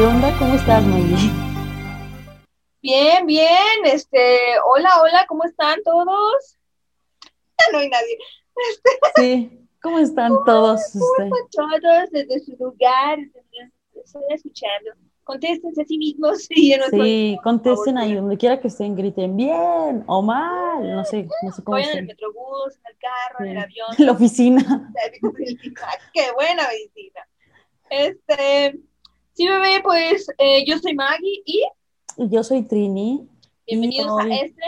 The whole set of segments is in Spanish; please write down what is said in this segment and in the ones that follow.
¿Qué onda? ¿Cómo estás, Maggie? Bien, bien. Este, hola, hola, ¿cómo están todos? No hay nadie. Este, Sí, ¿cómo están todos? ¿Cómo están todos desde su lugar? Estoy escuchando. Contéstense a sí mismos y en Sí, contesten ahí, donde quiera que estén, griten bien o mal, no sé, no sé cómo Vayan en el metrobús, en el carro, en el avión. En la oficina. Qué buena medicina. Este, sí, bebé, pues eh, yo soy Maggie y Y yo soy Trini, bienvenidos hoy- a este.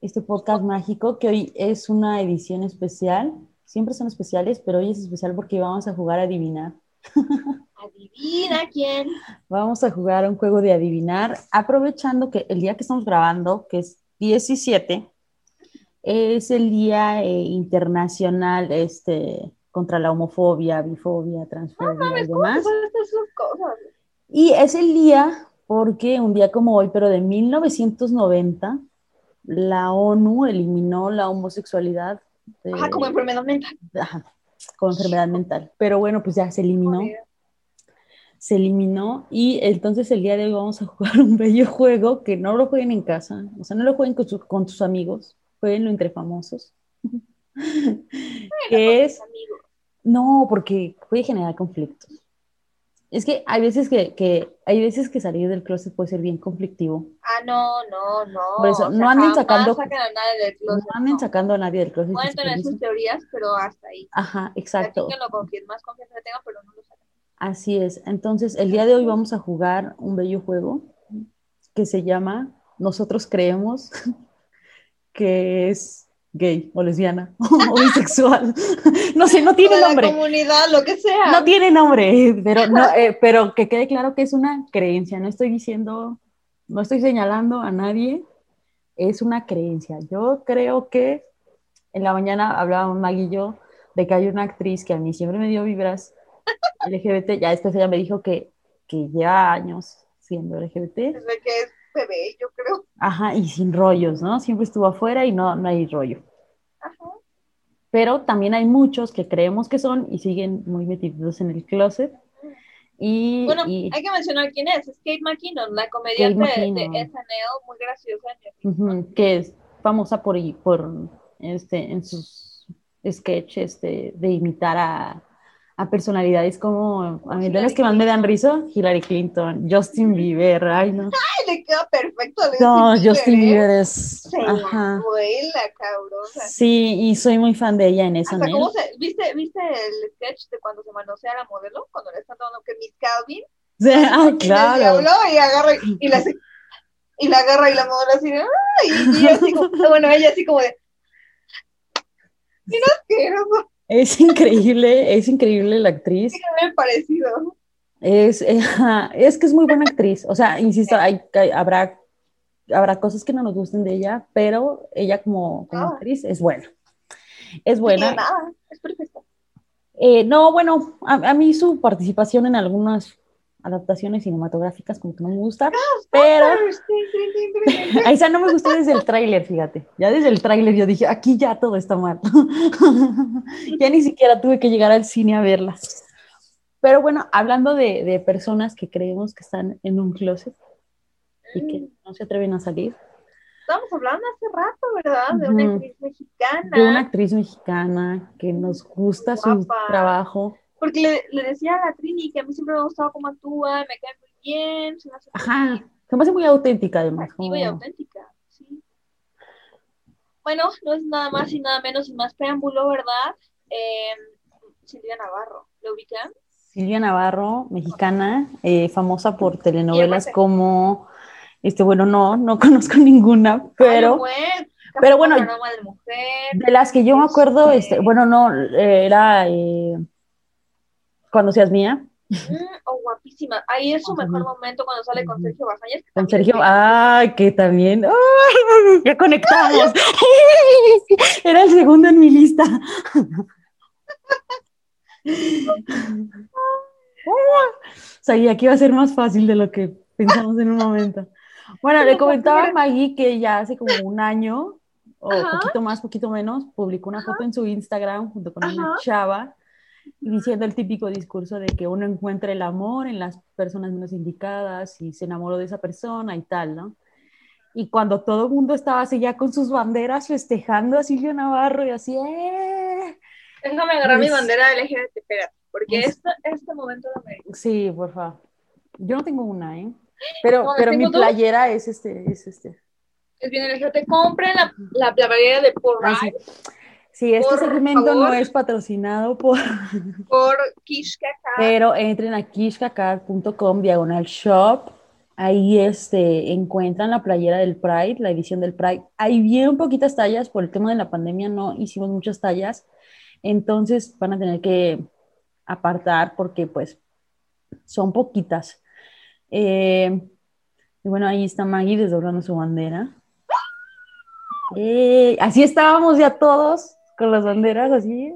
este podcast mágico que hoy es una edición especial. Siempre son especiales, pero hoy es especial porque vamos a jugar a adivinar. Adivina quién. Vamos a jugar a un juego de adivinar, aprovechando que el día que estamos grabando, que es 17, es el Día eh, Internacional este, contra la homofobia, bifobia, transfobia y ¿Cómo demás. sus cosas? Y es el día porque un día como hoy, pero de 1990, la ONU eliminó la homosexualidad de- Ajá, como enfermedad mental. ajá, como enfermedad mental. Pero bueno, pues ya se eliminó se eliminó y entonces el día de hoy vamos a jugar un bello juego que no lo jueguen en casa, o sea, no lo jueguen con, su- con sus amigos, jueguenlo entre famosos. que es, Amigos. no, porque puede generar conflictos. Es que hay veces que, que- hay veces que salir del closet puede ser bien conflictivo. Ah, no, no, no. Por eso, O sea, no anden sacando- sacan a nadie del No closet. anden no. sacando a nadie del closet. Pueden tener sus teorías, pero hasta ahí. Ajá, exacto. Platíquenlo con quien más confianza le tengan, pero no lo sacan. Así es. Entonces, el día de hoy vamos a jugar un bello juego que se llama Nosotros creemos que es gay o lesbiana o bisexual. No sé, no tiene De la nombre. comunidad, lo que sea. No tiene nombre, pero, no, eh, pero que quede claro que es una creencia. No estoy diciendo, no estoy señalando a nadie, es una creencia. Yo creo que en la mañana hablábamos Maggie y yo de que hay una actriz que a mí siempre me dio vibras LGBT, ya después ella me dijo que, que lleva años siendo LGBT, Desde que es bebé, yo creo. ajá, y sin rollos, ¿no? Siempre estuvo afuera y no, no hay rollo. Ajá. Pero también hay muchos que creemos que son y siguen muy metidos en el closet. Y, Bueno, y- hay que mencionar quién es. Es Kate McKinnon, la comediante de, SNL, muy graciosa. opinión. ujú, que es famosa por, por este, en sus sketches de, de imitar a, a personalidades como, a mí de las que más me dan risa, Hillary Clinton, Justin Bieber, ay no. Ay, le queda perfecto. a No, Justin Justin ¿eh? Bieber es, Se ajá. vuela, cabrosa. Sí, y soy muy fan de ella en eso. Hasta cómo se, ¿viste, ¿Viste el sketch de cuando se manosea la modelo? Cuando le están dando que Miss Calvin. Sí, ah, Y claro. habló y agarra y, y la y la agarra y la modelo así de, ¡ay! Y así como, bueno, ella así como de, mira asqueroso, Es increíble, es increíble la actriz. que me parecido. Es, eh, es que es muy buena actriz. O sea, insisto, hay, hay- habrá, habrá cosas que no nos gusten de ella, pero ella como, como Ah. actriz es buena. Es buena. nada, es perfecto. Eh, no, bueno, a, a mí su participación en algunas adaptaciones cinematográficas como que no me gusta, pero a esa no me gustó desde el tráiler, fíjate. Ya desde el tráiler yo dije, aquí ya todo está mal. ya ni siquiera tuve que llegar al cine a verla. Pero bueno, hablando de, de personas que creemos que están en un closet y que no se atreven a salir, Estamos hablando hace rato, ¿verdad? De una actriz mexicana. de una actriz mexicana que nos gusta su Guapa. trabajo. Porque le, le decía a la Trini que a mí siempre me ha gustado cómo actúa, me cae muy bien, se me hace Ajá, se me hace muy auténtica además. atractiva y como- auténtica. Sí. Bueno, no es nada más y nada menos y más preámbulo, ¿verdad? Eh, Silvia Navarro, ¿lo ubican? Silvia Navarro, mexicana, eh, famosa por telenovelas como, este, bueno, no, no conozco ninguna, pero buen, pero bueno, de mujer. de las que yo me acuerdo, Este- este, bueno, no, eh, era eh, Cuando seas mía, oh, guapísima. Ahí es su Ajá. mejor momento cuando sale con. Sergio Bazañez. con Sergio, ay, que también, ¡ay! ya conectamos, era el segundo en mi lista. Sabía que iba a ser más fácil de lo que pensamos en un momento. Bueno, le comentaba a Maggie que ya hace como un año, o Ajá. poquito más, poquito menos, publicó una foto en su Instagram junto con una Ajá. chava diciendo el típico discurso de que uno encuentra el amor en las personas menos indicadas y se enamoró de esa persona y tal, ¿no? Y cuando todo el mundo estaba así ya con sus banderas festejando a Silvio Navarro y así, ¡eh! Déjame agarrar mi bandera LGBT, espérate, porque este, este momento de América. Sí, por favor. Yo no tengo una, ¿eh? Pero, pero mi playera es este, es este. Es bien LGBT. Compren la, la, playera de Por ah, Sí, este segmento no es patrocinado por, por Kishkakar. Pero entren a kishkakar.com diagonal shop. Ahí este, encuentran la playera del Pride, la edición del Pride. Hay bien poquitas tallas por el tema de la pandemia, no hicimos muchas tallas. Entonces van a tener que apartar porque pues son poquitas. Eh, y bueno, ahí está Maggie desdoblando su bandera. Eh, así estábamos ya todos con las banderas así.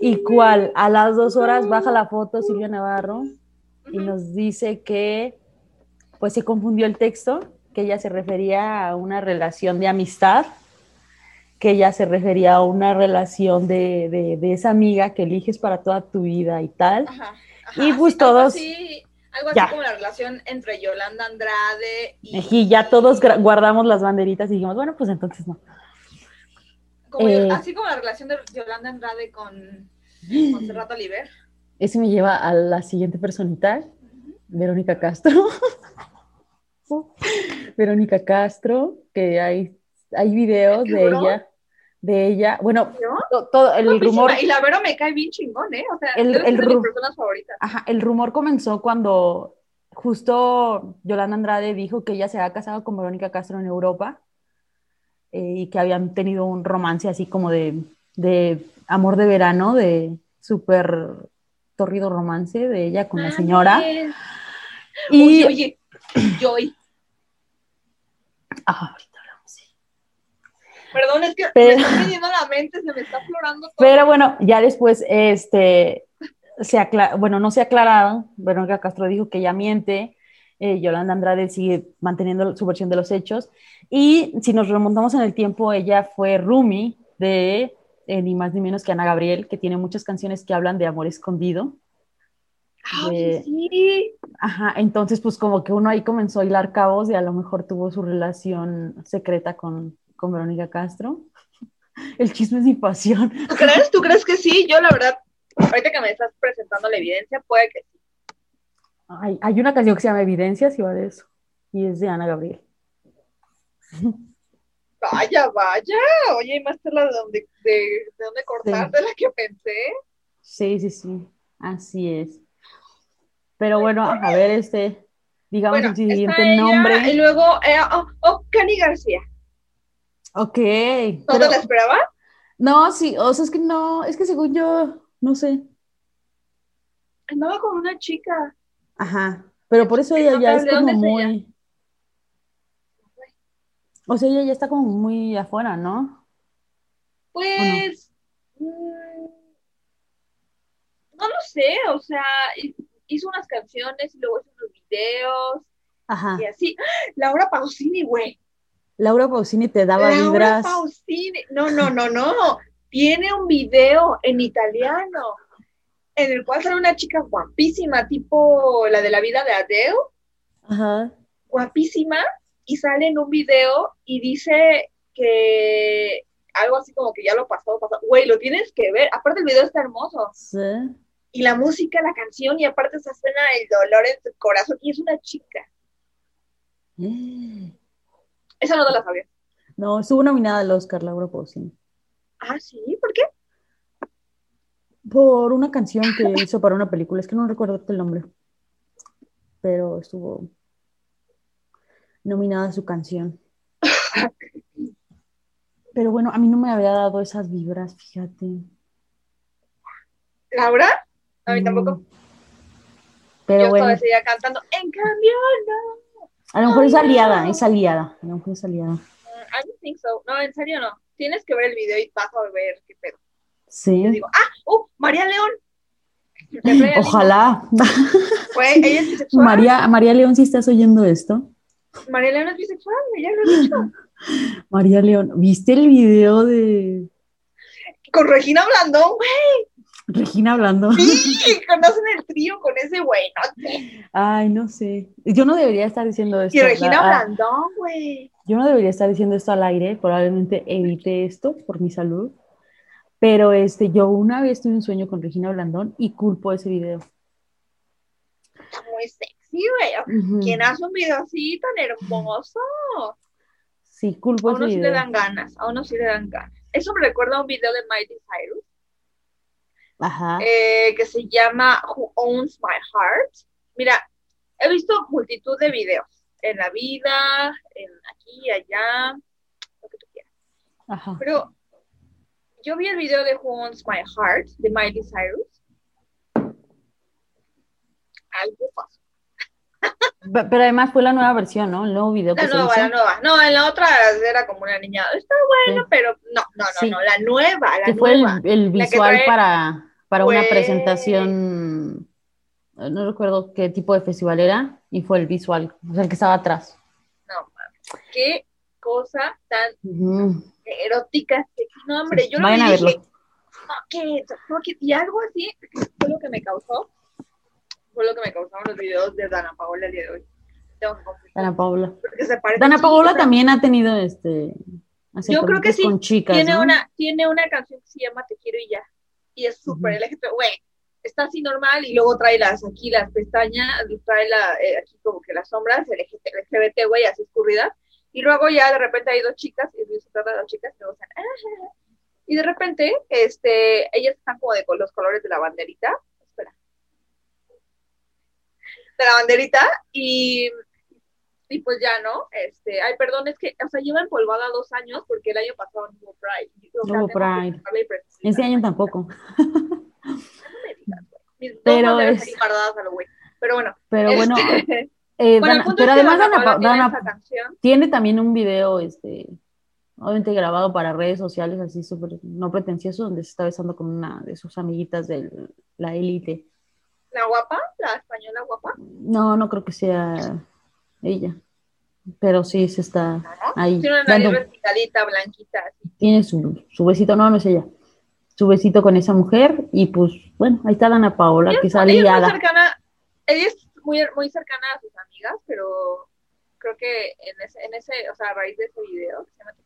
¿Y cuál? A las dos horas baja la foto Silvia Navarro y nos dice que pues se confundió el texto, que ella se refería a una relación de amistad, que ella se refería a una relación de, de, esa amiga que eliges para toda tu vida y tal. y pues todos... Algo así, como la relación entre Yolanda Andrade y... Y ya todos guardamos las banderitas y dijimos, bueno, pues entonces no. Eh, así como la relación de Yolanda Andrade con Monserrat Oliver. Ese me lleva a la siguiente personita, Verónica Castro. Verónica Castro, que hay, hay videos de ella, de ella, bueno, todo el rumor. Y la Vero me cae bien chingón, ¿eh? O sea, el, el de mis personas favoritas. Ajá, el rumor comenzó cuando justo Yolanda Andrade dijo que ella se había casado con Verónica Castro en Europa eh, y que habían tenido un romance así como de, de amor de verano, de súper torrido romance de ella con la señora. Y, oye, oye, Joy. Ah, ahorita hablamos, sí. Perdón, es que me está pidiendo la mente, se me está florando todo. Pero bueno, ya después, este, se bueno, no se ha aclarado, Verónica Castro dijo que ella miente, eh, Yolanda Andrade sigue manteniendo su versión de los hechos, y si nos remontamos en el tiempo, ella fue Rumi de eh, ni más ni menos que Ana Gabriel, que tiene muchas canciones que hablan de amor escondido. sí. Ajá, entonces pues como que uno ahí comenzó a hilar cabos y a lo mejor tuvo su relación secreta con, con Verónica Castro. El chisme es mi pasión. ¿Tú crees? ¿Tú crees que sí? Yo la verdad, ahorita que me estás presentando la evidencia, puede que sí. Hay, hay una canción que se llama Evidencias y va de eso. Y es de Ana Gabriel. Vaya, vaya. Oye, más de, dónde, de, de dónde cortar de la que pensé. Sí, sí, sí. Así es. Pero bueno, a ver, este, digamos el siguiente nombre. Y luego, eh, oh, oh, Cani García. Ok. ¿No te la esperaba? No, sí, o sea, es que no, es que según yo, no sé. Andaba con una chica. Ajá, pero por eso ella ya es como muy... O sea, ella ya está como muy afuera, ¿no? Pues... Mm, no? lo sé, o sea, hizo unas canciones y luego hizo unos videos. Ajá. Y así. Laura Pausini, güey. Laura Pausini te daba Laura vibras. Pausini. No, no, no, no. Tiene un video en italiano en el cual sale una chica guapísima, tipo la de la vida de Adele. Ajá. Guapísima y sale en un video y dice que algo así como que ya lo pasó, pasó. Güey, lo tienes que ver. Aparte el video está hermoso. Sí. Y la música, la canción, y aparte esa escena el dolor en tu corazón. Y es una chica. Mm. Esa no te la sabía. No, estuvo nominada al Oscar, Laura Pausini. Ah, sí, ¿por qué? Por una canción que hizo para una película, es que no recuerdo el nombre. Pero estuvo nominada su canción. Pero bueno, a mí no me había dado esas vibras, fíjate. ¿Laura? A mí tampoco. Pero Yo bueno. estaba cantando, en cambio no. A lo mejor es aliada, es aliada. A lo mejor es aliada. Mm, I don't think so. No, en serio no. Tienes que ver el video y vas a ver qué pedo. Sí. Yo digo, ah, oh, María León. Ojalá. Fue, ella es bisexual. María, María León, si estás oyendo esto, María León es bisexual, ya lo he dicho. María León, ¿viste el video de Con Regina Blandón, güey? Regina Blandón. Sí, conocen el trío con ese güey, ¿no? Ay, no sé. Yo no debería estar diciendo esto. Y Regina Ah, Blandón, güey. Yo no debería estar diciendo esto al aire, probablemente evite esto por mi salud. Pero este, yo una vez tuve un sueño con Regina Blandón y culpo ese video. Muy güey. ¿Quién hace un video así tan hermoso? Sí, culpo A uno sí le dan ganas, a uno sí le dan ganas. Eso me recuerda a un video de Miley Cyrus Ajá. eh, que se llama Who Owns My Heart. Mira, he visto multitud de videos en la vida, en aquí, allá, lo que tú quieras. Ajá. Pero yo vi el video de Who Owns My Heart de Miley Cyrus. Algo pasó. Pe- Pero además fue la nueva versión, ¿no? El nuevo video que La se nueva, hizo. la nueva. No, en la otra era como una niña. Está bueno, Sí. pero no, no, no, Sí. no. La nueva, la que fue el, nueva. el La que visual para, para una presentación, no recuerdo qué tipo de festival era, y fue el visual, o sea, el que estaba atrás. No. Qué cosa tan erótica. No, hombre, Sí, yo lo y dije, no, ¿qué? No, ¿qué? Y algo así fue lo que me causó. Fue lo que me causaron los videos de Dana Paola el día de hoy. Tengo que. Dana Paola. Se Dana Paola también ha tenido este Yo creo que sí. con chicas, Tiene ¿no? una, tiene una canción que se llama Te quiero y ya. Y es súper Ujú. LGBT, güey. Está así normal y luego trae las aquí las pestañas, trae la, eh, aquí como que las sombras LGBT, güey, así escurridas. Y luego ya de repente hay dos chicas, y se trata de dos chicas que. "Ah". Y de repente, este, ellas están como de con los colores de la banderita. De la banderita y, y pues ya, ¿no? Este, ay, perdón, es que, o sea, lleva empolvada dos años porque el año pasado no hubo Pride. O sea, No hubo Pride. Este año tampoco. Pero es-. Pero bueno. Pero bueno, este, eh, bueno, Dana- pero además Dana Dana, Paola Dana- canción. tiene también un video, este, obviamente grabado para redes sociales, así súper no pretencioso, donde se está besando con una de sus amiguitas de la élite. La guapa, la española guapa. No, no creo que sea ella, pero sí se está ahí. Tiene una nariz dando- respingadita, blanquita. así. tiene su, su besito, no, no es ella, su besito con esa mujer, y pues, bueno, ahí está Dana Paola, que está Ella es muy liada. cercana, ella es muy, muy cercana a sus amigas, pero creo que en ese, en ese, o sea, a raíz de ese video, que se llama Te quiero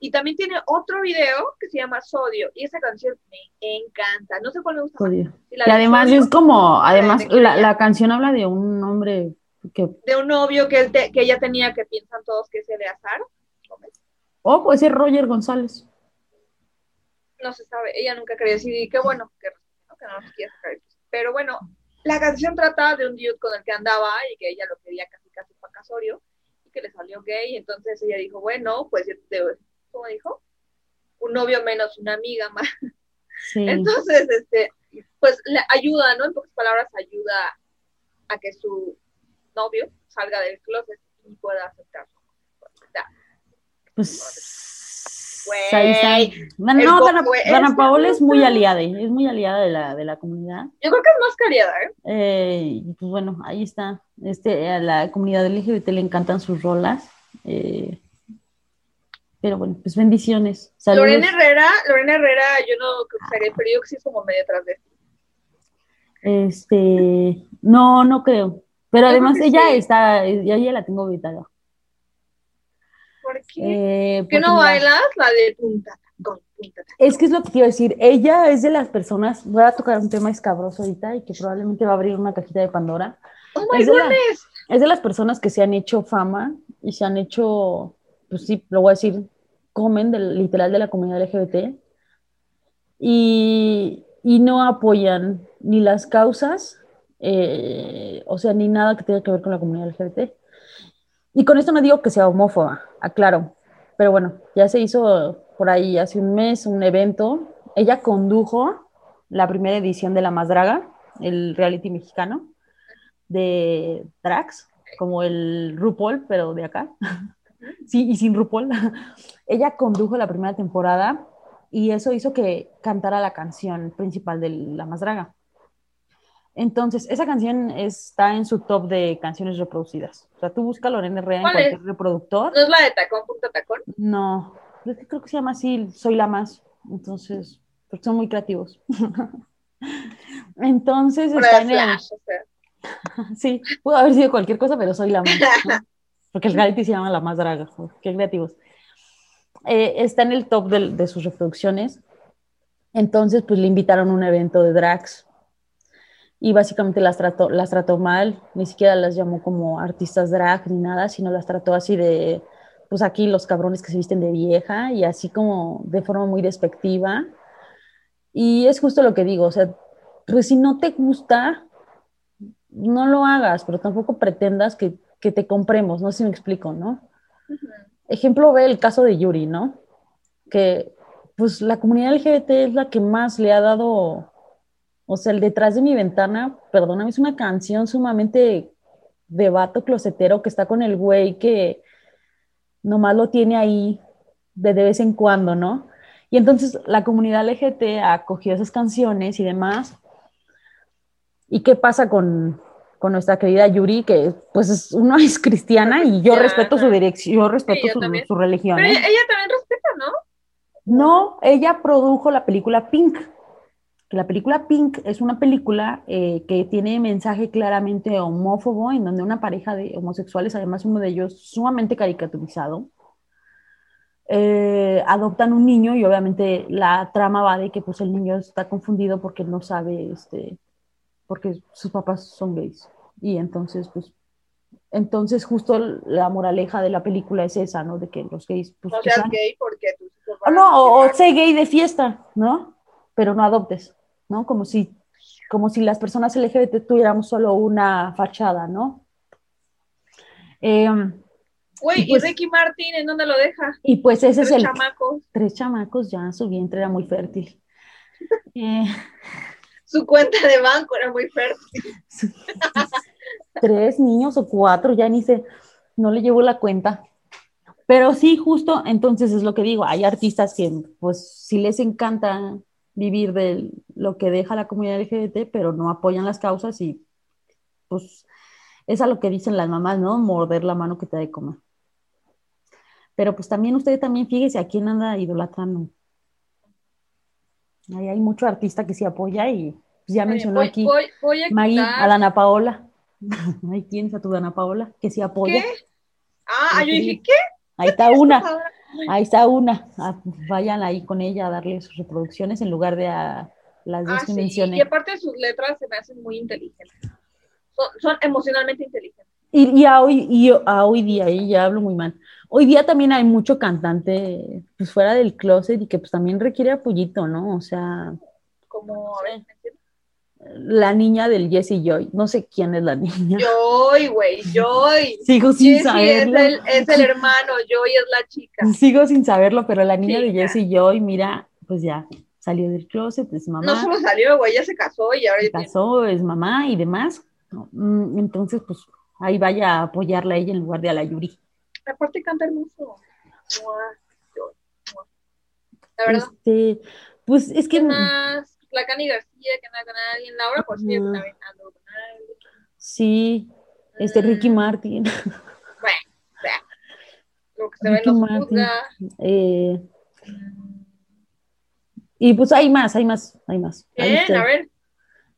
y también tiene otro video que se llama Sodio, y esa canción me encanta. No sé cuál me gusta la Y de además Sodio, es como, además de la, la canción habla de un hombre que, de un novio que, él te- que ella tenía que piensan todos que es Eleazar. oh, puede ser Roger González. No se sabe, ella nunca quería decir, y qué bueno que, ¿no? que no nos quiere sacar el. Pero bueno, la canción trata de un dude con el que andaba y que ella lo quería casi casi para casorio y que le salió gay. Entonces ella dijo, bueno, pues, de- ¿cómo dijo? Un novio menos una amiga más. Sí. Entonces, este, pues le ayuda, ¿no? En pocas palabras, ayuda a que su novio salga del closet y pueda aceptar su homosexualidad. Pues Güey, el no, go- Dana, Paola es no muy aliada, es muy aliada de la, de la comunidad. Yo creo que es más cariada, ¿eh? Eh, pues bueno, ahí está. Este, a la comunidad LGBT le encantan sus rolas. eh, pero bueno, pues bendiciones. Saludos. Lorena Herrera, Lorena Herrera, yo no cruzaría, pero yo que sí es como medio tras de. Este, no, no creo. Pero Yo además creo ella sí. está, ya ya la tengo ubicada. ¿Por qué? Eh, ¿Qué no bailas? La de punta. Es que es lo que quiero decir. Ella es de las personas, voy a tocar un tema escabroso ahorita y que probablemente va a abrir una cajita de Pandora. Oh my Es de la-. Es de las personas que se han hecho fama y se han hecho, pues sí, lo voy a decir, comen del, literal de la comunidad LGBT y, y no apoyan ni las causas, eh, o sea, ni nada que tenga que ver con la comunidad LGBT. Y con esto no digo que sea homófoba, aclaro, pero bueno, ya se hizo por ahí hace un mes un evento. Ella condujo la primera edición de La Más Draga, el reality mexicano de drags, como el RuPaul, pero de acá. Sí, y sin RuPaul. Ella condujo la primera temporada y eso hizo que cantara la canción principal de La Más Draga. Entonces, esa canción está en su top de canciones reproducidas. O sea, tú buscas Lorena Herrera en ¿Cuál cualquier reproductor. ¿No es la de tacón, punta tacón? No, es que creo que se llama así, Soy la Más. Entonces, porque son muy creativos. Entonces está en el... Sí, pudo haber sido cualquier cosa, pero soy la más. Porque el reality se llama La Más Draga. Qué creativos. Eh, está en el top de, de, sus reproducciones. Entonces, pues le invitaron a un evento de drags. Y básicamente las trató, las trató mal. Ni siquiera las llamó como artistas drag ni nada, sino las trató así de, pues aquí los cabrones que se visten de vieja y así como de forma muy despectiva. Y es justo lo que digo, o sea, pues si no te gusta, no lo hagas, pero tampoco pretendas que, que te compremos, no sé si me explico, ¿no? Ejemplo, ve el caso de Yuri, ¿no? Que pues la comunidad LGBT es la que más le ha dado, o sea, el detrás de mi ventana, perdóname, es una canción sumamente de vato closetero que está con el güey que nomás lo tiene ahí de, de vez en cuando, ¿no? Y entonces la comunidad LGBT acogió esas canciones y demás. ¿Y qué pasa con, con nuestra querida Yuri, que pues es, uno es cristiana y yo respeto su dirección, yo respeto su, su, religión. Pero ¿eh? ella también respeta, ¿no? No, ella produjo la película Pink. La película Pink es una película eh, que tiene mensaje claramente homófobo, en donde una pareja de homosexuales, además uno de ellos sumamente caricaturizado, eh, adoptan un niño y obviamente la trama va de que pues el niño está confundido porque no sabe, este, porque sus papás son gays. Y entonces, pues, entonces justo la moraleja de la película es esa, ¿no? De que los gays... Pues, no seas gay porque tus hijos van No, o, o sé gay de fiesta, ¿no? Pero no adoptes. ¿no? Como si, como si las personas LGBT tuviéramos solo una fachada, ¿no? Eh, Güey, ¿y, pues, ¿y Ricky Martin en dónde lo deja? Y pues ese tres es el... chamacos. Tres chamacos, ya su vientre era muy fértil. eh, su cuenta de banco era muy fértil. tres niños o cuatro, ya ni sé, no le llevo la cuenta. Pero sí, justo, entonces es lo que digo, hay artistas que pues si les encanta vivir de lo que deja la comunidad LGBT, pero no apoyan las causas y pues es a lo que dicen las mamás, ¿no? Morder la mano que te da de comer. Pero pues también usted también fíjese a quién anda idolatrando. Ahí hay mucho artista que se apoya y pues ya mencionó voy, aquí voy, voy a, Maggie, quitar... a Dana Paola. Ahí tienes a tu Dana Paola que se apoya. ¿Qué? Ah, yo dije, ¿qué? Ahí está una. Ahí está una. Ah, vayan ahí con ella a darle sus reproducciones en lugar de a las dos Ah, que sí. mencioné. Y aparte sus letras se me hacen muy inteligentes. Son, son emocionalmente inteligentes. Y, y a, hoy, y a hoy día, y ya hablo muy mal, hoy día también hay mucho cantante pues fuera del closet y que pues también requiere apoyito, ¿no? O sea, Como. La niña del Jesse Joy, no sé quién es la niña. Joy, güey, Joy. Sigo sin Jesse es saberlo. el, es el hermano, Joy es la chica. Sigo sin saberlo, pero la niña de. Jesse Joy, mira, pues ya salió del closet, es mamá. No solo salió, güey, ya se casó y ahora se tiene- casó, es mamá y demás. Mm, Entonces, pues ahí vaya a apoyarla a ella en lugar de a la Yuri. Aparte canta hermoso. La verdad. Este, pues es que ¿Qué más? La Cani García, que nada con alguien. Laura por sí, Ajá. una vez ando con alguien. sí, este Ricky Mm, Martin, Bueno, o sea, lo que se ve Ricky Martin. juzga. eh, y pues hay más, hay más, hay más. Bien, a ver.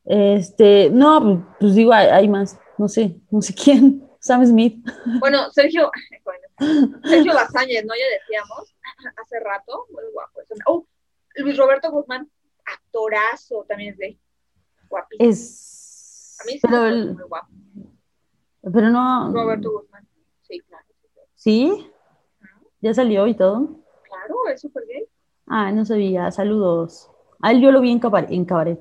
Este, no, pues digo, hay, hay más, no sé, no sé quién, Sam Smith. Bueno, Sergio, bueno, Sergio Lazañez, ¿no? Ya decíamos hace rato, muy guapo. Oh, Luis Roberto Guzmán, actorazo, también es gay. Guapísimo. Es, A mí sí pero, me parece el- muy guapo. pero no, Roberto Guzmán. Sí, claro. sí, ya salió y todo. Claro, es súper gay. Ah, no sabía, saludos. A él yo lo vi en cabaret. En cabaret.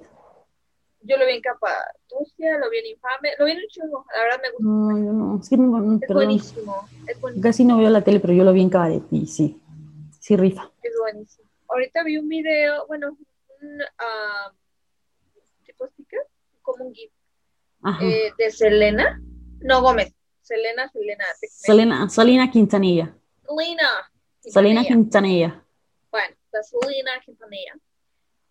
Yo lo vi en Capadocia, lo vi en Infame, lo vi en un chingo. La verdad me gusta. No, yo no, es que no, no, Es perdón, buenísimo, es buenísimo, casi no veo la tele, pero yo lo vi en cabaret y sí, sí rifa. es buenísimo. Ahorita vi un video, bueno, un ah, tipo sticker, como un GIF eh, de Selena, no Gómez, Selena, Selena. Selena, Salina Quintanilla. Selena, Salina Quintanilla. Quintanilla. Bueno, la Selena Quintanilla.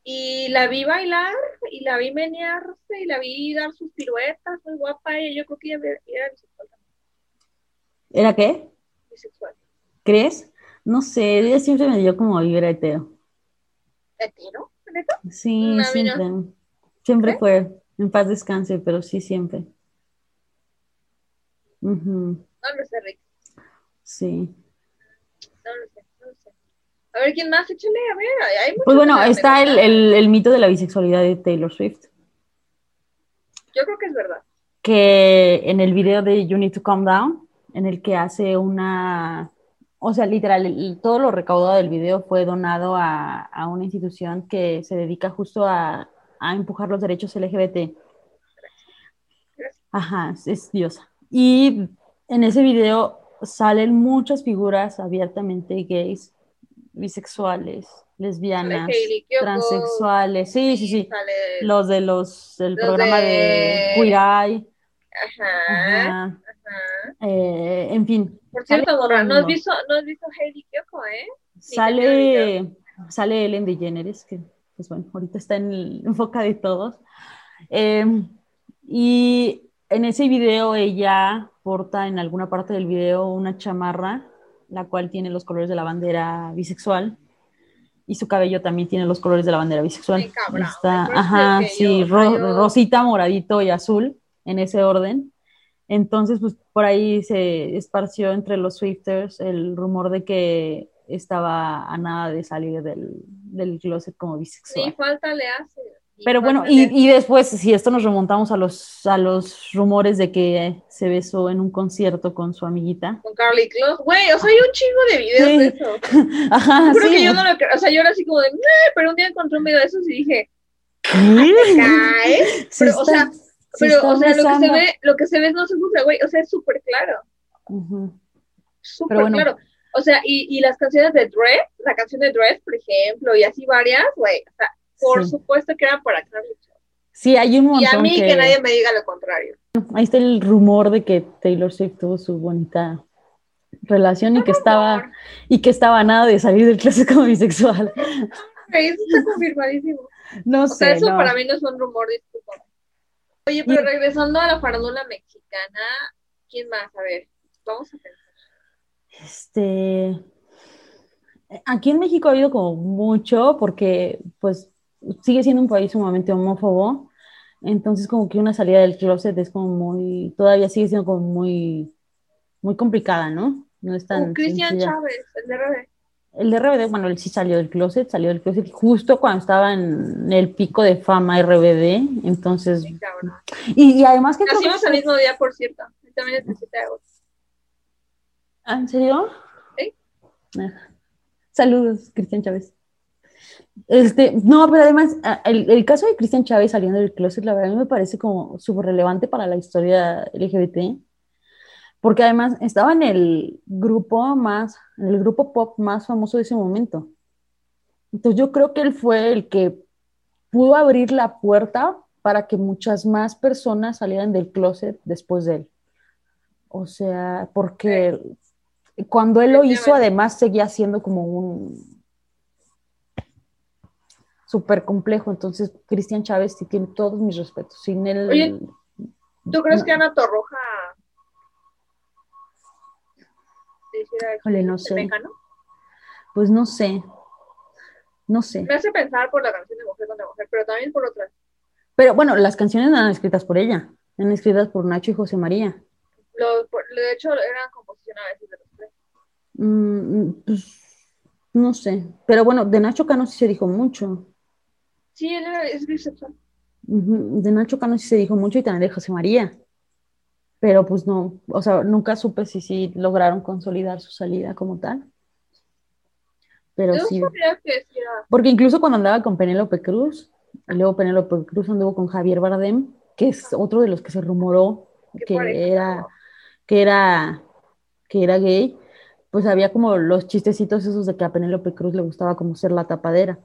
Y la vi bailar, y la vi menearse, y la vi dar sus piruetas, muy guapa, y yo creo que ella era bisexual también, ¿Era qué? bisexual. ¿Crees? No sé, ella siempre me dio como vibra hetero. ¿Hetero? Sí, siempre. Siempre fue. En paz descanse, pero sí, siempre. No lo sé, Rick. Sí. No lo sé, no lo sé. A ver, ¿quién más? Échale, a ver. Hay pues bueno, está el, el, el, mito de la bisexualidad de Taylor Swift. Yo creo que es verdad. Que en el video de You Need to Calm Down, en el que hace una o sea, literal, todo lo recaudado del video fue donado a, a una institución que se dedica justo a, a, empujar los derechos LGBT. Ajá, es diosa. Y en ese video salen muchas figuras abiertamente gays, bisexuales, lesbianas, transexuales, sí, sí, sí, los de los, del programa de, Queer Eye. Ajá. Eh, en fin. Por cierto, Dora, ¿no has visto, ¿no has visto Heidi Kyoko, eh? Sale, sale Ellen DeGeneres, que pues bueno, ahorita está en, el, enfoca de todos. Em, y en ese video ella porta en alguna parte del video una chamarra, la cual tiene los colores de la bandera bisexual. Y su cabello también tiene los colores de la bandera bisexual. Está, ajá, sí, rosita, moradito y azul, en ese orden. Entonces, pues por ahí se esparció entre los Swifters el rumor de que estaba a nada de salir del, del closet como bisexual. Sí, falta le hace. Pero bueno, y, y, después, si esto nos remontamos a los, a los rumores de que se besó en un concierto con su amiguita. Con Carly Close. Güey, o sea, hay un chingo de videos de eso. Ajá, Creo que yo no lo O sea, yo era así como de, pero un día encontré un video de esos y dije, ¿qué? Pero, o sea, pero, o sea, lo que, se ve, lo que se ve no se juzga, güey, o sea, es súper claro. Súper claro. O sea, y, y las canciones de Dress, la canción de Dress, por ejemplo, y así varias, güey, o sea, por supuesto que eran para Carly Sí, hay un montón. Y a mí que... nadie me diga lo contrario. Ahí está el rumor de que Taylor Swift tuvo su bonita relación y que estaba y que estaba nada de salir del clase como bisexual. Eso está confirmadísimo. No o sé. Sea, eso para mí no es un rumor. Oye, pero regresando a la farándula mexicana, ¿quién más? A ver, vamos a pensar. Este, aquí en México ha habido como mucho, porque pues sigue siendo un país sumamente homófobo, entonces como que una salida del closet es como muy, todavía sigue siendo como muy, muy complicada, ¿no? No es tan... Cristian Chávez, el de el de RBD, bueno, él sí salió del closet, salió del closet justo cuando estaba en el pico de fama RBD, entonces... y, y, además que... Nacimos el mismo día, por cierto, también es el 7 de agosto. ¿Ah, ¿En serio? Sí. Saludos, Cristian Chávez. Este, no, pero además, el, el caso de Cristian Chávez saliendo del closet, la verdad a mí me parece como súper relevante para la historia LGBT porque además estaba en el grupo más, en el grupo pop más famoso de ese momento. Entonces yo creo que él fue el que pudo abrir la puerta para que muchas más personas salieran del closet después de él. O sea, porque cuando él lo hizo, además seguía siendo como un súper complejo. Entonces, Cristian Chávez sí tiene todos mis respetos. Sin él. Oye, ¿tú crees que Ana Torroja no sé. Pues no sé. No sé. Me hace pensar por la canción de Mujer contra Mujer, pero también por otras. Pero bueno, las canciones no eran escritas por ella, eran escritas por Nacho y José María. de hecho, eran composiciones de los tres. Mm, pues, no sé. Pero bueno, de Nacho Cano sí se dijo mucho. Sí, él es bisexual. De Nacho Cano sí se dijo mucho y también de José María pero pues no, o sea, nunca supe si sí lograron consolidar su salida como tal. Pero sí. Porque incluso cuando andaba con Penélope Cruz, luego Penélope Cruz anduvo con Javier Bardem, que es otro de los que se rumoró que era, que era, que era gay, pues había como los chistecitos esos de que a Penélope Cruz le gustaba como ser la tapadera.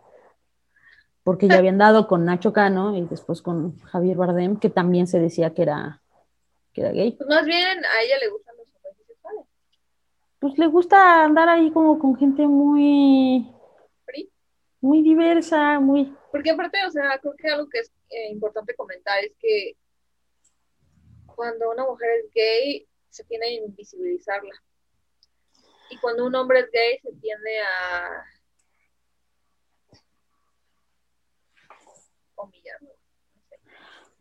Porque ya habían dado con Nacho Cano y después con Javier Bardem, que también se decía que era que era gay. Pues más bien a ella le gustan los hombres bisexuales. Pues le gusta andar ahí como con gente muy... ¿Free? Muy diversa, muy... Porque aparte, o sea, creo que algo que es eh, importante comentar es que cuando una mujer es gay, se tiende a invisibilizarla. Y cuando un hombre es gay, se tiende a humillarlo.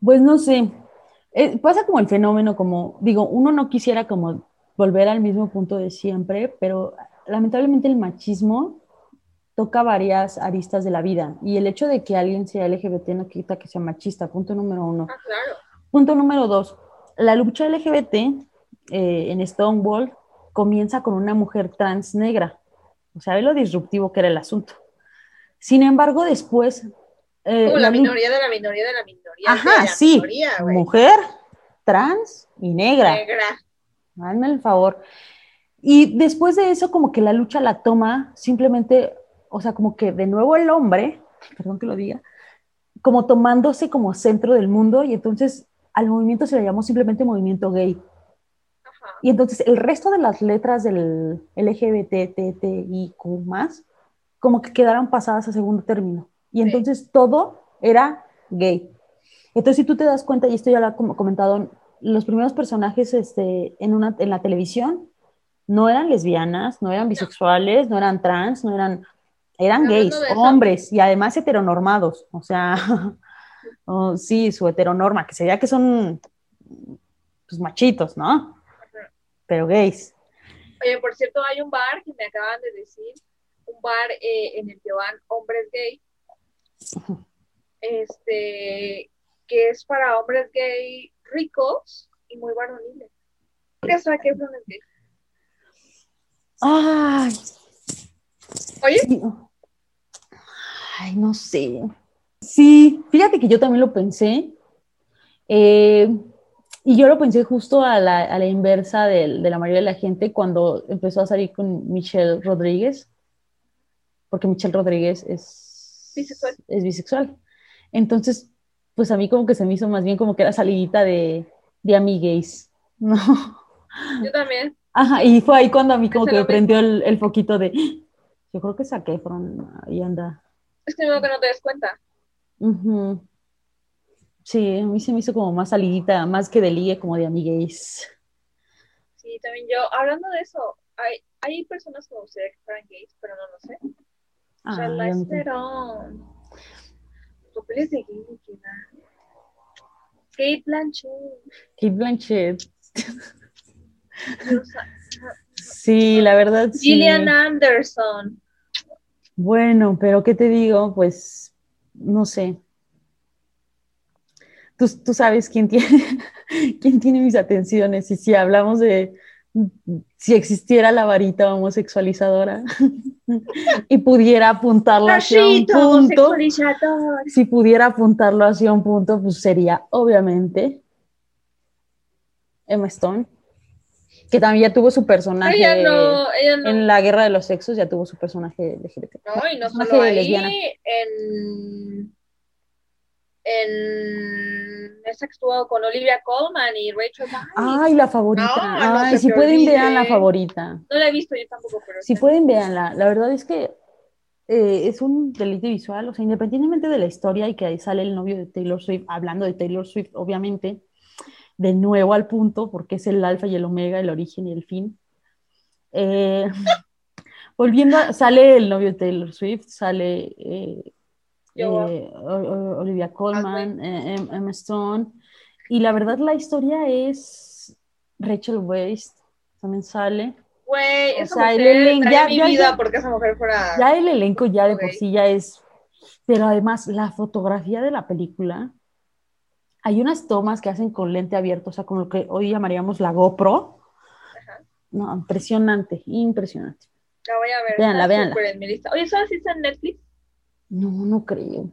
Pues no sé, eh, pasa como el fenómeno, como digo, uno no quisiera como volver al mismo punto de siempre, pero lamentablemente el machismo toca varias aristas de la vida y el hecho de que alguien sea LGBT no quita que sea machista, punto número uno. Ah, claro. Punto número dos, la lucha LGBT eh, en Stonewall comienza con una mujer trans negra, o sea, ve lo disruptivo que era el asunto. Sin embargo, después... Eh, Como la, minoría de la minoría de la minoría. Ajá, sí, mujer, trans y negra. Negra. Hazme el favor. Y después de eso, como que la lucha la toma simplemente, o sea, como que de nuevo el hombre, perdón que lo diga, como tomándose como centro del mundo y entonces al movimiento se le llamó simplemente movimiento gay. Y entonces el resto de las letras del LGBT, TTIQ más, como que quedaron pasadas a segundo término. Y entonces todo era gay. Entonces, si tú te das cuenta, y esto ya lo he comentado, los primeros personajes este, en, una, en la televisión no eran lesbianas, no eran bisexuales, no eran trans, no eran, eran gays, hombres y además heteronormados. O sea, oh, sí, su heteronorma, que sería que son pues, machitos, ¿no? Pero gays. Oye, por cierto, hay un bar que me acaban de decir, un bar eh, en el que van hombres gay, este, que es para hombres gay ricos y muy varoniles. ¿Qué es que es gay? Ay. Oye. Ay, no sé. Sí, fíjate que yo también lo pensé. Eh, y yo lo pensé justo a la, a la inversa de, de, la mayoría de la gente cuando empezó a salir con Michelle Rodríguez, porque Michelle Rodríguez es bisexual. Es bisexual. Entonces, pues a mí como que se me hizo más bien como que era salidita de, de amigues, ¿no? Yo también. Ajá, y fue ahí cuando a mí como que me prendió el, el, foquito de, yo creo que saqué Efron, ahí anda. Es que no, que no te des cuenta. Uh Sí, a mí se me hizo como más salidita, más que de ligue, como de amigues. Sí, también yo, hablando de eso, hay, hay personas como usted que fueran gays, pero no lo sé. Ah, Charlize Theron. Papeles de gay, ¿qué Kate Blanchett. Kate Blanchett. sí, la verdad sí. Gillian Anderson. Bueno, pero ¿qué te digo? Pues, no sé tú, sabes quién tiene, quién tiene mis atenciones y si hablamos de si existiera la varita homosexualizadora y pudiera apuntarlo hacia un punto, si pudiera apuntarlo hacia un punto, pues sería obviamente Emma Stone, que también ya tuvo su personaje en la Guerra de los Sexos, ya tuvo su personaje LGBT. No, y no solo ahí, en en esa que estuvo con Olivia Colman y Rachel Ay, la favorita. Ay, si pueden vean la favorita. No la he visto yo tampoco, pero. Si pueden veanla. La verdad es que eh, es un deleite visual, o sea, independientemente de la historia y que ahí sale el novio de Taylor Swift, hablando de Taylor Swift, obviamente, de nuevo al punto, porque es el alfa y el omega, el origen y el fin. Eh, volviendo, sale el novio de Taylor Swift, sale eh, eh, Olivia Colman, eh, em, Emma Stone. Y la verdad la historia es Rachel Weisz, también sale. Güey, o sea, el elenco, ya, mi vida porque esa mujer fuera... Ya el elenco ya de por sí ya es... Pero además la fotografía de la película, hay unas tomas que hacen con lente abierto, o sea, con lo que hoy llamaríamos la GoPro. No, impresionante, impresionante. La voy a ver. Veanla, veanla. Oye, ¿sabes si está en Netflix? No, no creo.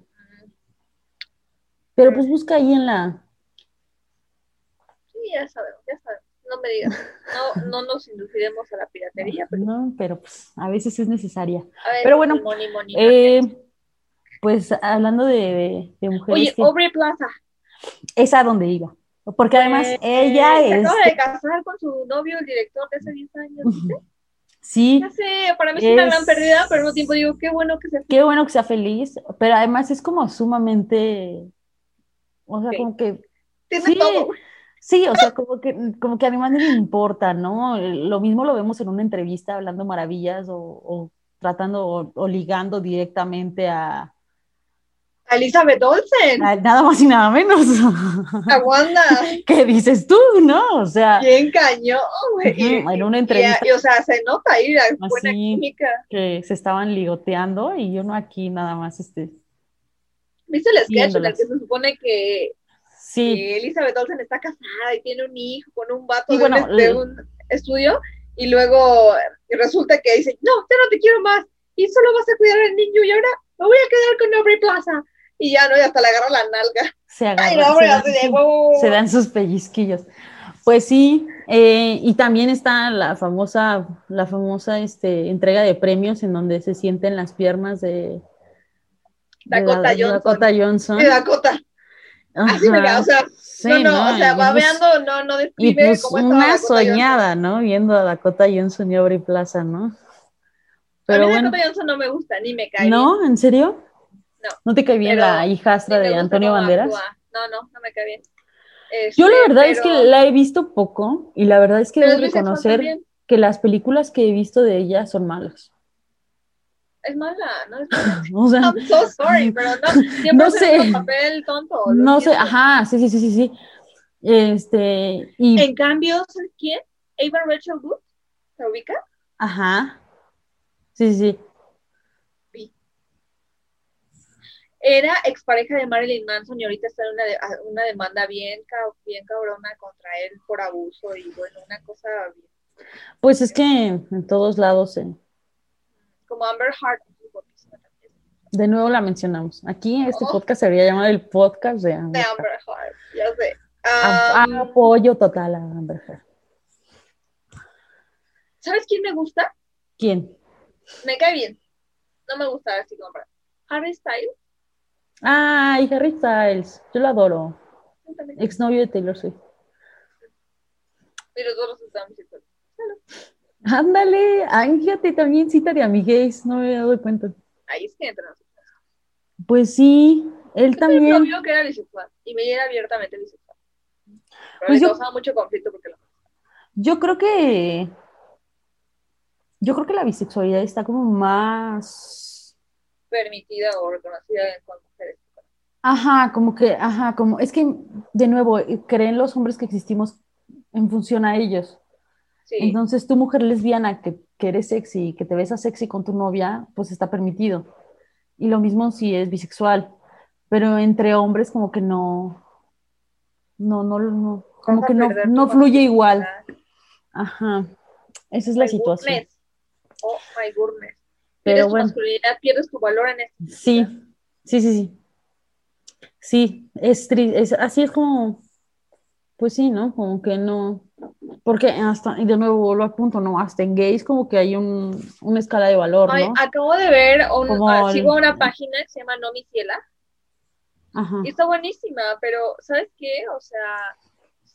Pero pues busca ahí en la. Sí, ya sabemos, ya sabemos. No me digas. No, no nos induciremos a la piratería. Pero... No, pero pues a veces es necesaria. pero bueno, eh, pues hablando de, de, mujeres. Oye, Aubrey Plaza. Es a donde iba. Porque además eh, ella es. acaba de casar con su novio, el director de hace 10 años, ¿viste? Sí. Ya sé, para mí es, una gran pérdida, pero al mismo tiempo digo, qué bueno que sea feliz. Qué bueno que sea feliz, pero además es como sumamente, o sea, como que... Tiene sí, todo. Sí, o sea, como que, como que además no le importa, ¿no? Lo mismo lo vemos en una entrevista hablando maravillas o, tratando o, ligando directamente a, Elizabeth Olsen. Nada más y nada menos. A Wanda. ¿Qué dices tú, no? O sea. Bien cañón, güey. en una entrevista. Y, o sea, se nota ahí la buena química. Que se estaban ligoteando y yo no aquí nada más este. ¿Viste el sketch en el que se supone que, sí. Elizabeth Olsen está casada y tiene un hijo con un vato de, un estudio? Y luego resulta que dice, no, ya no te quiero más y solo vas a cuidar al niño y ahora me voy a quedar con Aubrey Plaza y ya no, y hasta le agarra la nalga. Se agarra. se, dan, sus pellizquillos. Pues sí, eh, y también está la famosa, la famosa este, entrega de premios en donde se sienten las piernas de Dakota, Johnson. Dakota Johnson. De Dakota. Así me o sea, no, no, o sea, babeando, no, no describe y pues una soñada, ¿no? Viendo a Dakota Johnson y Aubrey Plaza, ¿no? Pero a mí bueno. Dakota Johnson no me gusta, ni me cae ¿No? ¿En serio? No. ¿No te cae bien la hijastra de Antonio Banderas? No, no, no me cae bien. Yo la este, verdad es que la he visto poco y la verdad es que debo reconocer que las películas que he visto de ella son malas. Es mala, no es mala. o sea, I'm so sorry, pero no, siempre no sé. papel tonto. No sé, ajá, sí, sí, sí, sí, sí. Este, y... En cambio, ¿sabes quién? Ava Rachel Wood, ¿se ubica? Ajá. Sí, sí. Era expareja de Marilyn Manson y ahorita está en una, una demanda bien, bien cabrona contra él por abuso y bueno, una cosa bien. Pues es que en todos lados. Eh. Como Amber Heart. De nuevo la mencionamos. Aquí este oh. podcast se debería llamar el podcast de Amber, de Amber Heart. Ya sé. apoyo total a Amber Heart. ¿Sabes quién me gusta? ¿Quién? Me cae bien. No me gusta así como Harry Styles. Ay, Harry Styles, yo lo adoro. Exnovio de Taylor Swift. Y los dos están. Ándale, fíjate, también cita de amigues, no me había dado cuenta. Ahí es que entran. Pues sí, él yo también. Yo vio que era bisexual y me era abiertamente bisexual. Pero pues me causaba mucho conflicto porque lo... Yo creo que. Yo creo que la bisexualidad está como más permitida o reconocida con mujeres. Ajá, como que, ajá, como, es que, de nuevo, creen los hombres que existimos en función a ellos. Entonces, tu mujer lesbiana que, que eres sexy, que te besas sexy con tu novia, pues está permitido. Y lo mismo si es bisexual. Pero entre hombres como que no, no, no, no como que no, no fluye igual. Ajá. Esa es la situación. Oh my goodness. Pero bueno. masculinidad, pierdes tu valor en esto. Sí, sí, sí, sí. Sí, es, es así es como, pues sí, ¿no? Como que no, porque hasta, y de nuevo vuelvo al punto, ¿no? Hasta en gays como que hay un, una escala de valor, ¿no? acabo de ver, un, ah, sigo una página que se llama No Mi Ciela, Ajá. y está buenísima, pero ¿sabes qué? O sea,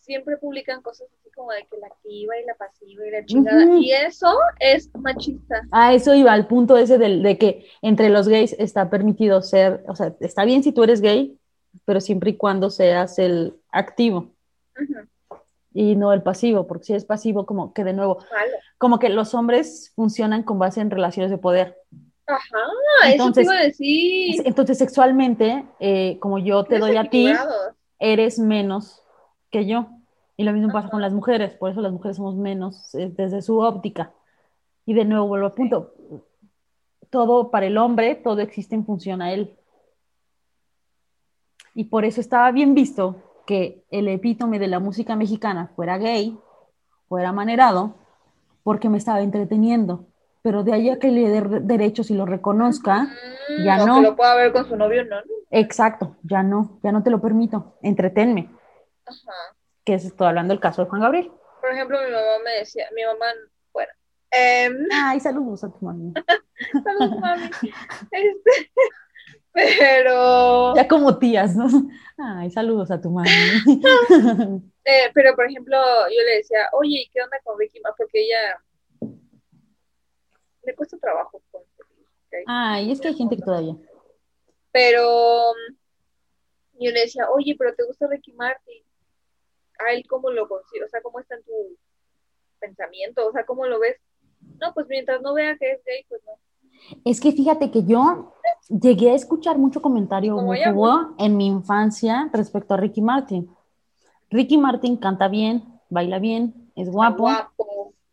siempre publican cosas así como de que la activa y la pasiva y la chingada. Y eso es machista. Ah, eso iba al punto ese de, de, que entre los gays está permitido ser, o sea, está bien si tú eres gay, pero siempre y cuando seas el activo. Y no el pasivo, porque si es pasivo, como que de nuevo, como que los hombres funcionan con base en relaciones de poder. Ajá, entonces, eso te iba a decir. Entonces, sexualmente, eh, como yo te doy a ti, eres menos que yo. Y lo mismo pasa con las mujeres, por eso las mujeres somos menos eh, desde su óptica. Y de nuevo vuelvo al punto, todo para el hombre, todo existe en función a él. Y por eso estaba bien visto que el epítome de la música mexicana fuera gay, fuera manerado, porque me estaba entreteniendo. Pero de ahí a que le dé derechos y lo reconozca, mm, ya no. Que lo pueda ver con su novio, no. Exacto, ya no, ya no te lo permito. Entretenme. Ajá. Que es, estoy hablando del caso de Juan Gabriel. Por ejemplo, mi mamá me decía, mi mamá, bueno. Em, Ay, saludos a tu mami. saludos, mami. Este, pero. Ya como tías, ¿no? Ay, saludos a tu mami. eh, pero, por ejemplo, yo le decía, oye, ¿qué onda con Ricky más? Porque ella le cuesta trabajo. Ay, es que hay gente que todavía. Pero yo le decía, oye, pero ¿te gusta Ricky Martin? ¿A él cómo lo consigo? O sea, ¿cómo está en tu pensamiento? O sea, ¿cómo lo ves? No, pues mientras no vea que es gay, pues no. Es que fíjate que yo llegué a escuchar mucho comentario en mi infancia respecto a Ricky Martin. Ricky Martin canta bien, baila bien, es guapo,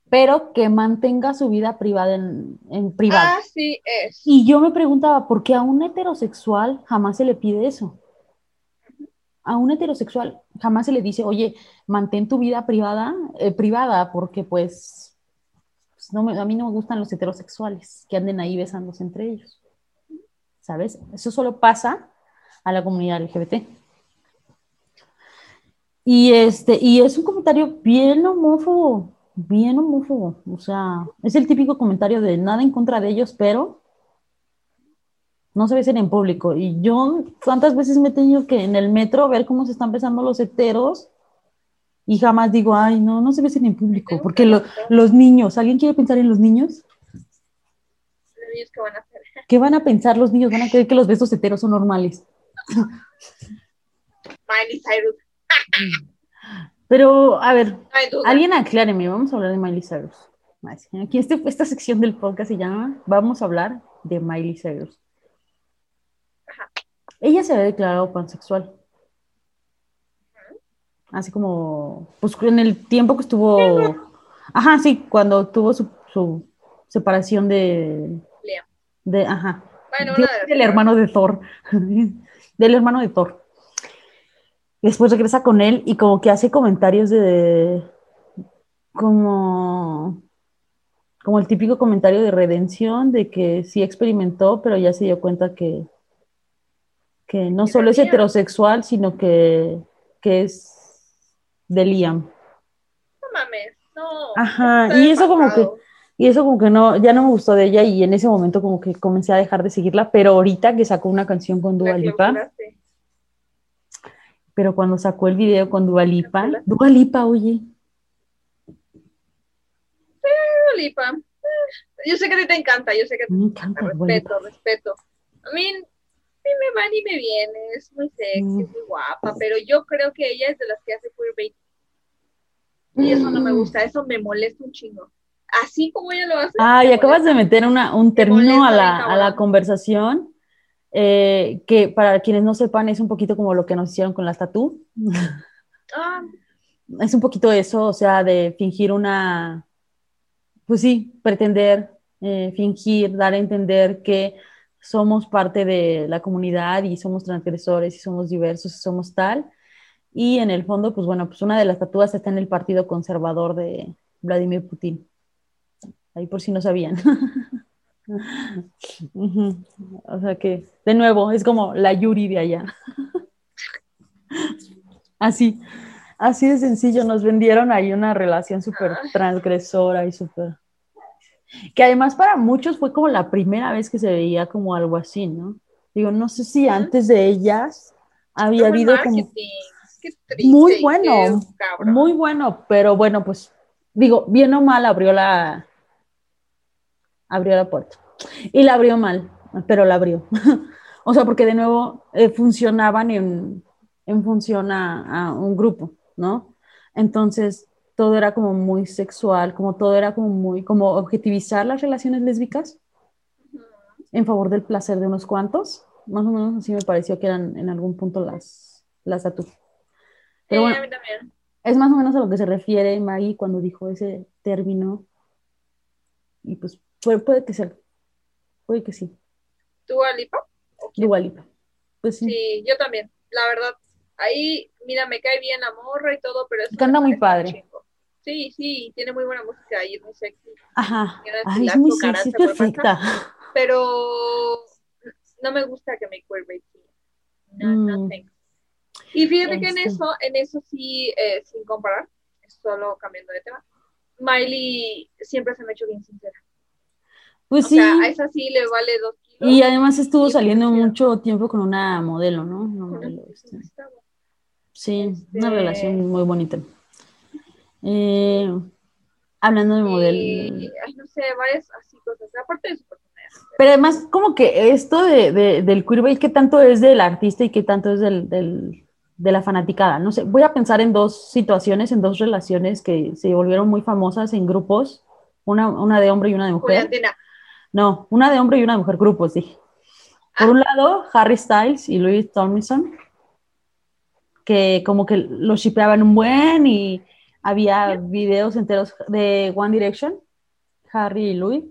pero que mantenga su vida privada en, en privado. Ah, sí, es. Y yo me preguntaba, ¿por qué a un heterosexual jamás se le pide eso? A un heterosexual jamás se le dice, oye, mantén tu vida privada, eh, privada, porque pues, pues a mí no me gustan los heterosexuales que anden ahí besándose entre ellos. ¿Sabes? Eso solo pasa a la comunidad LGBT. Y, este, y es un comentario bien homófobo, bien homófobo. O sea, es el típico comentario de nada en contra de ellos, pero no se besen en público. Y yo, ¿cuántas veces me he tenido que en el metro ver cómo se están besando los heteros? Y jamás digo, ay, no, no se besen en público, porque los niños, ¿alguien quiere pensar en los niños? Los niños que van a hacer. ¿Qué van a pensar los niños? ¿Van a creer que los besos heteros son normales? Miley Cyrus. Pero, a ver, alguien acláreme, vamos a hablar de Miley Cyrus. Aquí este, esta sección del podcast se llama Vamos a hablar de Miley Cyrus. Ella se había declarado pansexual. Así como, pues en el tiempo que estuvo, ajá, sí, cuando tuvo su, su separación de, de ajá, bueno, del hermano de Thor, del hermano de Thor. Después regresa con él y como que hace comentarios de, como, como el típico comentario de redención, de que sí experimentó, pero ya se dio cuenta que, que no solo es heterosexual, sino que, que es de Liam. No mames, no. Ajá, y eso como que, y eso como que no, ya no me gustó de ella y en ese momento como que comencé a dejar de seguirla, pero ahorita que sacó una canción con Dua Lipa, pero cuando sacó el video con Dualipa, Dualipa, oye. Sí, Dualipa. Yo sé que a ti te encanta, yo sé que te encanta. Respeto, respeto. A mí, ni me va ni me viene, es muy sexy, mm. muy guapa, pero yo creo que ella es de las que hace queerbait. Y eso no me gusta, eso me molesta un chingo. Así como ella lo hace. Ah, y acabas de meter una, un término a la, a la conversación eh, que para quienes no sepan es un poquito como lo que nos hicieron con las tatú. Ah. Es un poquito eso, o sea, de fingir una, pues sí, pretender, eh, fingir, dar a entender que somos parte de la comunidad y somos transgresores y somos diversos y somos tal. Y en el fondo, pues bueno, pues una de las tatuas está en el partido conservador de Vladimir Putin. Ahí por si no sabían. O sea que, de nuevo, es como la Yuri de allá. Así, así de sencillo, nos vendieron ahí una relación súper transgresora y súper... Que además para muchos fue como la primera vez que se veía como algo así, ¿no? Digo, no sé si antes de ellas había habido como... muy bueno, muy bueno, pero bueno, pues digo, bien o mal abrió la, abrió la puerta. Y la abrió mal, pero la abrió. o sea, porque de nuevo eh, funcionaban en, en función a, un grupo, ¿no? Entonces, todo era como muy sexual, como todo era como muy, como objetivizar las relaciones lésbicas en favor del placer de unos cuantos. Más o menos así me pareció que eran en algún punto las, las Pero bueno, es más o menos a lo que se refiere Maggie cuando dijo ese término. Y pues puede, puede que sea Puede que sí. ¿Tú, Alipa? Dualipa. Pues sí. yo también. La verdad, ahí, mira, me cae bien la morra y todo, pero es Canta muy padre. Sí, sí, tiene muy buena música y es muy sexy. Ajá. es muy sexy, perfecta. pero no me gusta que me queerbait. No, no mm. Y fíjate que en este. eso, en eso sí, eh, sin comparar, solo cambiando de tema, Miley siempre se me ha hecho bien sincera. Pues sí. a esa sí le vale dos kilos. Y además estuvo saliendo mucho tiempo con una modelo, ¿no? Este. Sí, una este relación muy bonita. Eh, hablando de modelo. Ay, no sé, varias así cosas, aparte de su personalidad. Pero además, como que esto de, de, del queerbait, ¿qué tanto es del artista y qué tanto es del, del, de la fanaticada? No sé, voy a pensar en dos situaciones, en dos relaciones que se volvieron muy famosas en grupos, una, una de hombre y una de mujer. No, una de hombre y una de mujer, grupos, dije. Por un lado, Harry Styles y Louis Tomlinson, que como que los shipeaban un buen y había videos enteros de One Direction, Harry y Louis.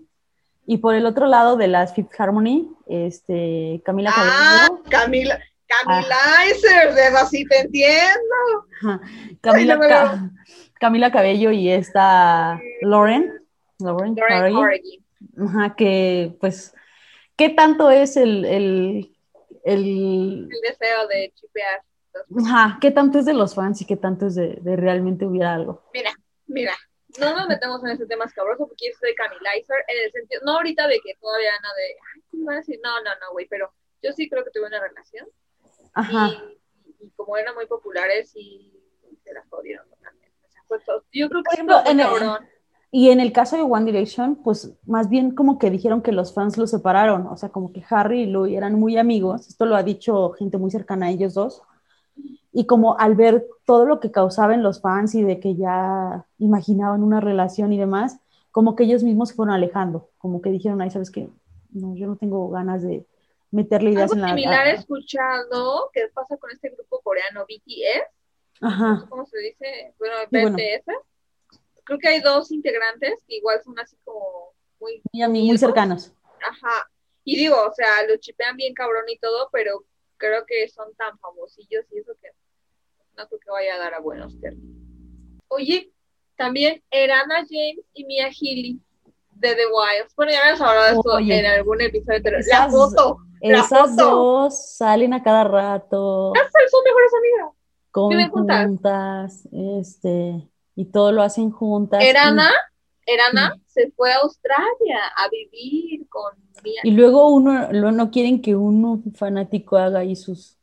Y por el otro lado de las Fifth Harmony, este, Camila Ah, Camila, Camila ah. así te entiendo. Camila, Ca Camila Cabello y esta Lauren, Lauren, Lauren Ajá, que pues, ¿qué tanto es el, el, el, el deseo de chipear? Ajá, ¿qué tanto es de los fans y qué tanto es de, de realmente hubiera algo? Mira, mira, no nos metemos en ese tema escabroso porque yo soy Camilizer en el sentido, no ahorita de que todavía no de, ay, ¿cómo van a decir? No, no, no, güey, pero yo sí creo que tuve una relación. Ajá. Y, como eran muy populares y se las jodieron totalmente. O sea, pues, yo creo que Por ejemplo, en el, y en el caso de One Direction, pues más bien como que dijeron que los fans los separaron, o sea, como que Harry y Louis eran muy amigos, esto lo ha dicho gente muy cercana a ellos dos, y como al ver todo lo que causaban los fans y de que ya imaginaban una relación y demás, como que ellos mismos se fueron alejando, como que dijeron, ay, ¿sabes qué? No, yo no tengo ganas de meterle ideas en la... similar he escuchado qué pasa con este grupo coreano BTS, Ajá. ¿cómo se dice? Bueno, BTS. Creo que hay dos integrantes que igual son así como muy... Muy, muy cercanos. Ajá. Y digo, o sea, lo chipean bien cabrón y todo, pero creo que son tan famosillos y eso que no creo que vaya a dar a buenos términos. Oye, también Erana James y Mia Healy de The Wilds. Bueno, ya habíamos hablado de esto en algún episodio, pero la foto. Esas dos salen a cada rato. Son mejores amigas. Viven juntas. este, y todo lo hacen juntas. Erana, Erana se fue a Australia a vivir con Mia. Y luego uno, no quieren que uno fanático haga ahí sus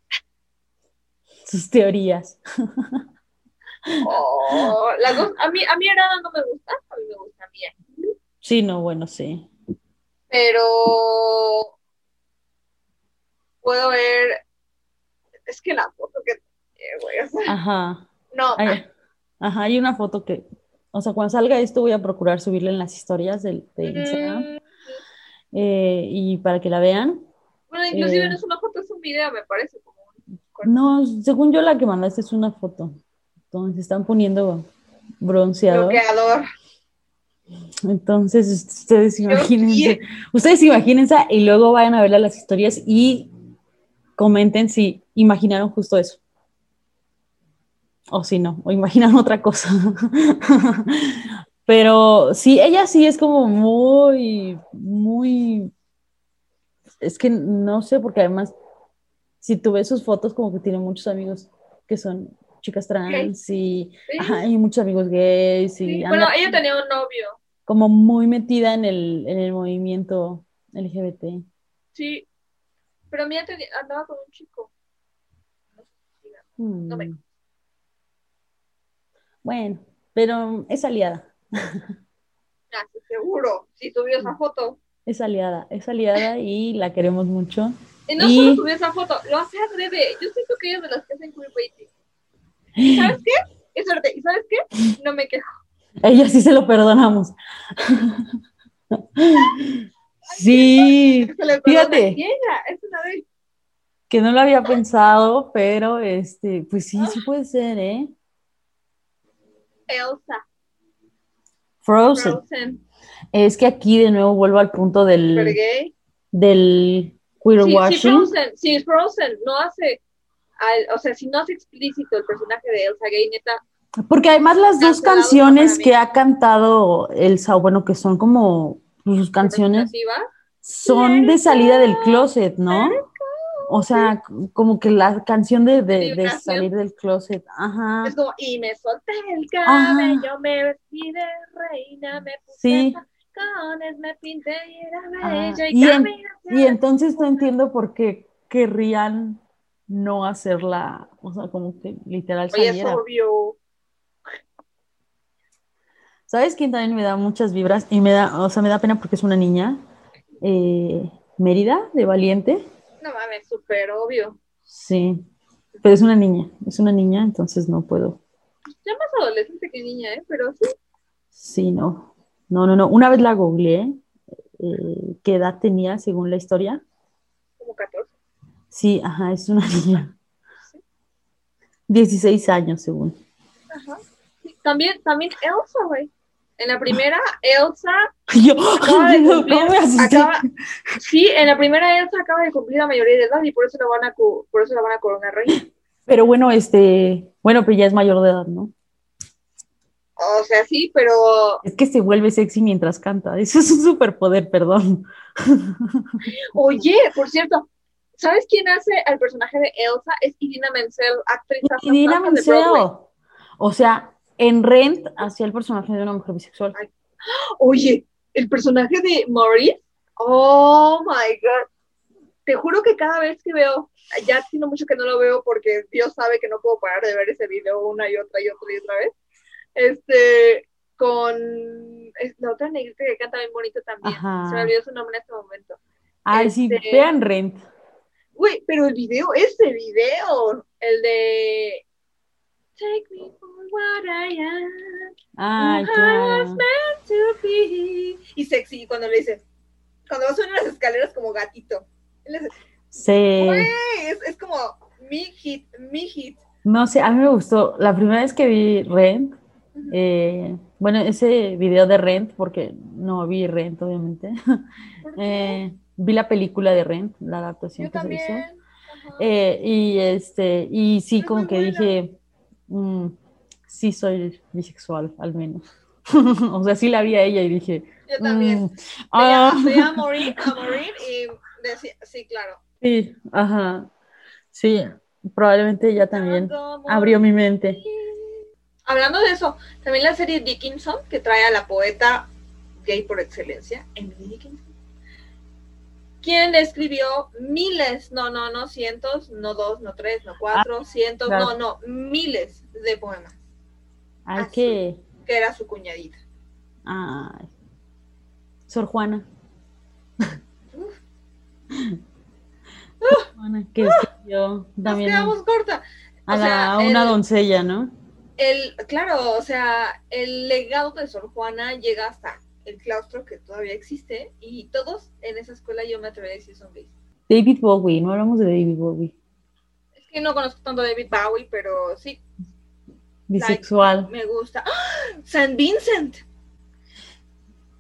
sus teorías. Oh, a mí, a mí Arana no me gusta, a mí me gusta Mía. Sí, no, bueno, sí. Pero puedo ver, es que la foto que hacer. Ajá. No. Hay, ajá, hay una foto que, o sea, cuando salga esto voy a procurar subirla en las historias de Instagram. Mm. Eh, y para que la vean. Bueno, inclusive eh, no es una foto, es un video, me parece. No, según yo la que mandaste es una foto donde se están poniendo bronceador. Bloqueador. Entonces, ustedes imagínense, ustedes imagínense y luego vayan a ver las historias y comenten si imaginaron justo eso. O si no, o imaginan otra cosa. Pero sí, ella sí es como muy, muy, es que no sé, porque además si tú ves sus fotos, como que tiene muchos amigos que son chicas trans y hay muchos amigos gays. Y Bueno, ella tenía un novio. Como muy metida en el, en el movimiento LGBT. Sí, pero mía andaba con un chico. No me... Hmm. Bueno, pero es aliada. Ah, seguro, si subió esa foto. Es aliada, es aliada y la queremos mucho. Y no solo subió esa foto, lo hace adrede. Yo siento que ella es de las que hacen queerbaiting. ¿Y sabes qué? Es suerte. ¿Y sabes qué? No me quejo. Ella sí se lo perdonamos. sí, fíjate. Es una vez. Que no lo había pensado, pero este, pues sí, sí puede ser, ¿eh? Elsa. Frozen. Frozen. Es que aquí de nuevo vuelvo al punto del, del si, Frozen, si Frozen no hace, o sea, si no hace explícito el personaje de Elsa Gay, neta. Porque además las dos canciones que ha cantado Elsa, bueno, que son como sus canciones, son de salida del closet, ¿no? O sea, como que la canción de, de, salir del closet, ajá. Es como, y me solté el cabello, me vestí de reina, me puse sí me pinté y era ah, bella y, y, entonces no entiendo por qué querrían no hacerla, o sea, como que literal Oye, es obvio. ¿Sabes quién también me da muchas vibras? Y me da, o sea, me da pena porque es una niña. Eh, Mérida, de Valiente. No mames, súper obvio. Sí, pero es una niña, es una niña, entonces no puedo. Ya más adolescente que niña, ¿eh? Pero sí. Sí, no. No, no, no. Una vez la googleé eh, qué edad tenía según la historia. Como 14. Sí, ajá, es una niña. 16 años según. Ajá. Sí, También, también Elsa, güey. En la primera, Elsa Yo, acaba de cumplir, no me asusté. acaba- sí, en la primera Elsa acaba de cumplir la mayoría de edad y por eso la van a, por eso la van a coronar reina. Pero bueno, este, bueno, pero ya es mayor de edad, ¿no? O sea, sí, pero Es que se vuelve sexy mientras canta. Eso es un superpoder, perdón. Oye, por cierto, ¿sabes quién hace al personaje de Elsa? Es Idina Menzel, actriz Y Dina fantasma de. Menzel. O sea, en Rent hacía el personaje de una mujer bisexual. Oye, el personaje de Maurice, oh my god. Te juro que cada vez que veo, ya tiene mucho que no lo veo porque Dios sabe que no puedo parar de ver ese video una y otra y otra y otra vez. Este, con la otra negrita que canta bien bonito también. Ajá. Se me olvidó su nombre en este momento. Ay, sí, Este- vean Rent. Güey, pero el video, ese video, el de Take me for what I am, Ay, I was meant to be. Y sexy cuando le dice, cuando va subiendo las escaleras como gatito. Sí. güey, es, es como mi hit, mi hit. No sé, a mí me gustó. La primera vez que vi Rent, eh, bueno, ese video de Rent, porque no vi Rent, obviamente. Eh, vi la película de Rent, la adaptación Yo que se hizo. Eh, y este, y sí, como que buena. dije, mm, sí soy bisexual, al menos. o sea, sí la vi a ella y dije, Yo también. mm, ah, a Maureen, a Maureen y decía, sí, claro. sí, ajá, sí, probablemente ella también abrió mi mente. Hablando de eso, también la serie Dickinson, que trae a la poeta gay por excelencia, Emily Dickinson, quien escribió miles, no, no, no cientos, no dos, no tres, no cuatro, cientos, claro. no, no, miles de poemas, Hay Ah, que, que era su cuñadita. ay, Sor Juana. Sor Juana, que escribió Nos también quedamos corta. a, o sea, una el- doncella, ¿no? El, claro, o sea, el legado de Sor Juana llega hasta el claustro que todavía existe y todos en esa escuela yo me atrevería a decir son gays. David Bowie, no hablamos de David Bowie, Es que no conozco tanto a David Bowie, pero sí, bisexual. me gusta. ¡Ah! San Vincent.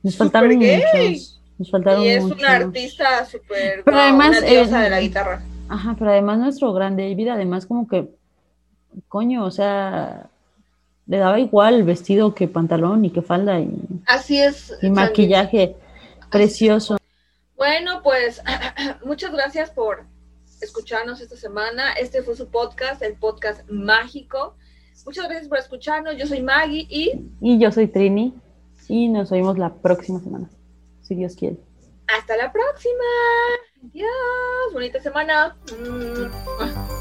Nos faltaron muchos. Nos faltaron Y es muchos. una artista súper. Pero wow, además, una diosa eh, de la guitarra. Ajá, pero además nuestro gran David, además como que, coño, o sea, le daba igual vestido que pantalón y que falda y, Así es. y maquillaje precioso. Bueno, pues muchas gracias por escucharnos esta semana. Este fue su podcast, el podcast mágico. Muchas gracias por escucharnos. Yo soy Maggie y Y yo soy Trini y nos oímos la próxima semana, si Dios quiere. hasta la próxima. Adiós. Bonita semana. Mm.